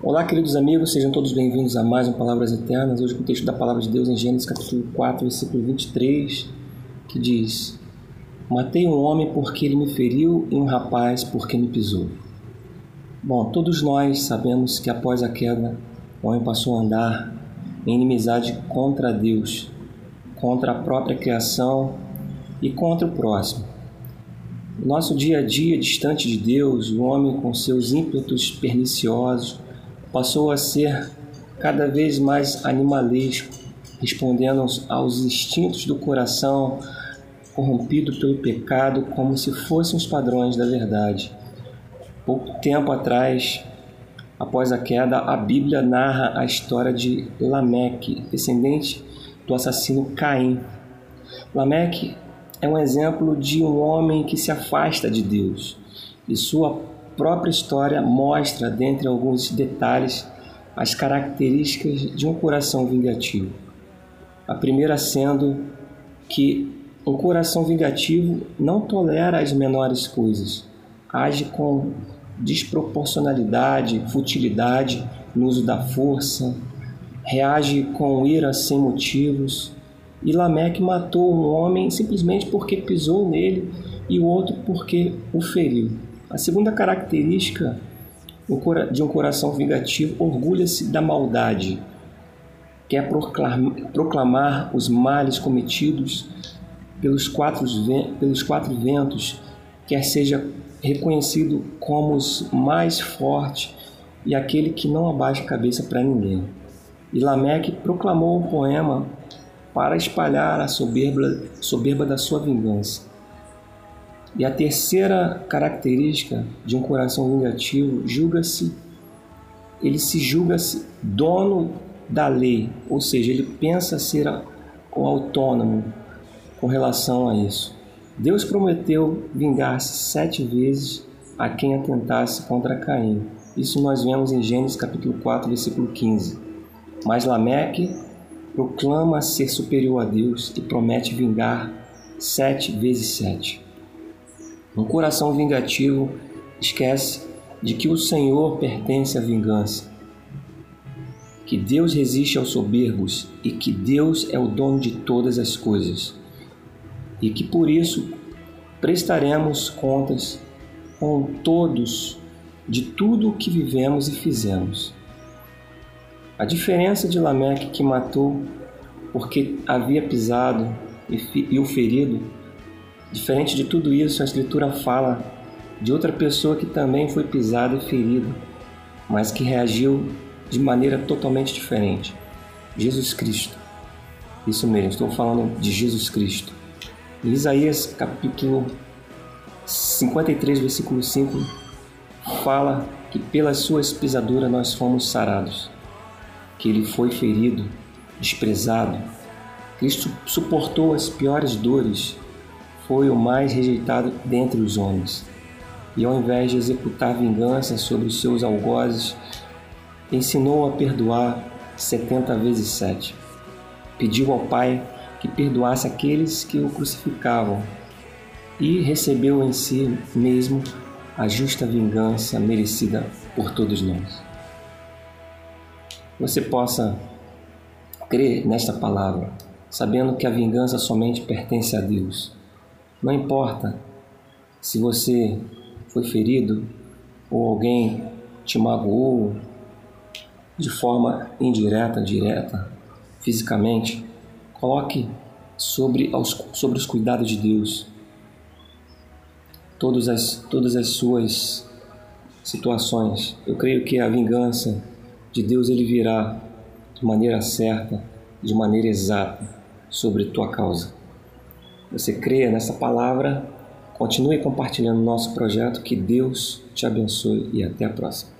Olá, queridos amigos, sejam todos bem-vindos a mais um Palavras Eternas. Hoje com o texto da Palavra de Deus em Gênesis capítulo 4, versículo 23, que diz: Matei um homem porque ele me feriu e um rapaz porque me pisou. Bom, todos nós sabemos que após a queda, o homem passou a andar em inimizade contra Deus, contra a própria criação e contra o próximo. No nosso dia a dia, distante de Deus, o homem com seus ímpetos perniciosos passou a ser cada vez mais animalesco, respondendo aos instintos do coração corrompido pelo pecado como se fossem os padrões da verdade. Pouco tempo atrás, após a queda, a Bíblia narra a história de Lameque, descendente do assassino Caim. Lameque é um exemplo de um homem que se afasta de Deus e sua própria história mostra, dentre alguns detalhes, as características de um coração vingativo. A primeira sendo que um coração vingativo não tolera as menores coisas, age com desproporcionalidade, futilidade no uso da força, reage com ira sem motivos. E Lameque matou um homem simplesmente porque pisou nele e o outro porque o feriu. A segunda característica de um coração vingativo orgulha-se da maldade, quer proclamar os males cometidos pelos quatro, pelos quatro ventos, quer seja reconhecido como os mais forte e aquele que não abaixa a cabeça para ninguém. E Lameque proclamou o poema para espalhar a soberba, soberba da sua vingança. E a terceira característica de um coração vingativo julga-se ele se julga-se dono da lei, ou seja, ele pensa ser autônomo com relação a isso. Deus prometeu vingar-se sete vezes a quem atentasse contra Caim. Isso nós vemos em Gênesis capítulo 4, versículo 15. Mas Lameque proclama ser superior a Deus e promete vingar sete vezes sete. Um coração vingativo esquece de que o Senhor pertence à vingança, que Deus resiste aos soberbos e que Deus é o dono de todas as coisas, e que por isso prestaremos contas com todos de tudo o que vivemos e fizemos. A diferença de Lameque que matou porque havia pisado e o ferido Diferente de tudo isso, a Escritura fala de outra pessoa que também foi pisada e ferida, mas que reagiu de maneira totalmente diferente. Jesus Cristo. Isso mesmo, estou falando de Jesus Cristo. Em Isaías capítulo 53, versículo 5, fala que pelas suas pisaduras nós fomos sarados, que ele foi ferido, desprezado. Cristo suportou as piores dores foi o mais rejeitado dentre os homens. E ao invés de executar vingança sobre os seus algozes, ensinou a perdoar setenta vezes sete. Pediu ao Pai que perdoasse aqueles que o crucificavam e recebeu em si mesmo a justa vingança merecida por todos nós. Você possa crer nesta palavra, sabendo que a vingança somente pertence a Deus não importa se você foi ferido ou alguém te magoou de forma indireta, direta, fisicamente, coloque sobre, aos, sobre os cuidados de Deus todas as, todas as suas situações. Eu creio que a vingança de Deus ele virá de maneira certa, de maneira exata sobre tua causa você crê nessa palavra, continue compartilhando nosso projeto. Que Deus te abençoe e até a próxima.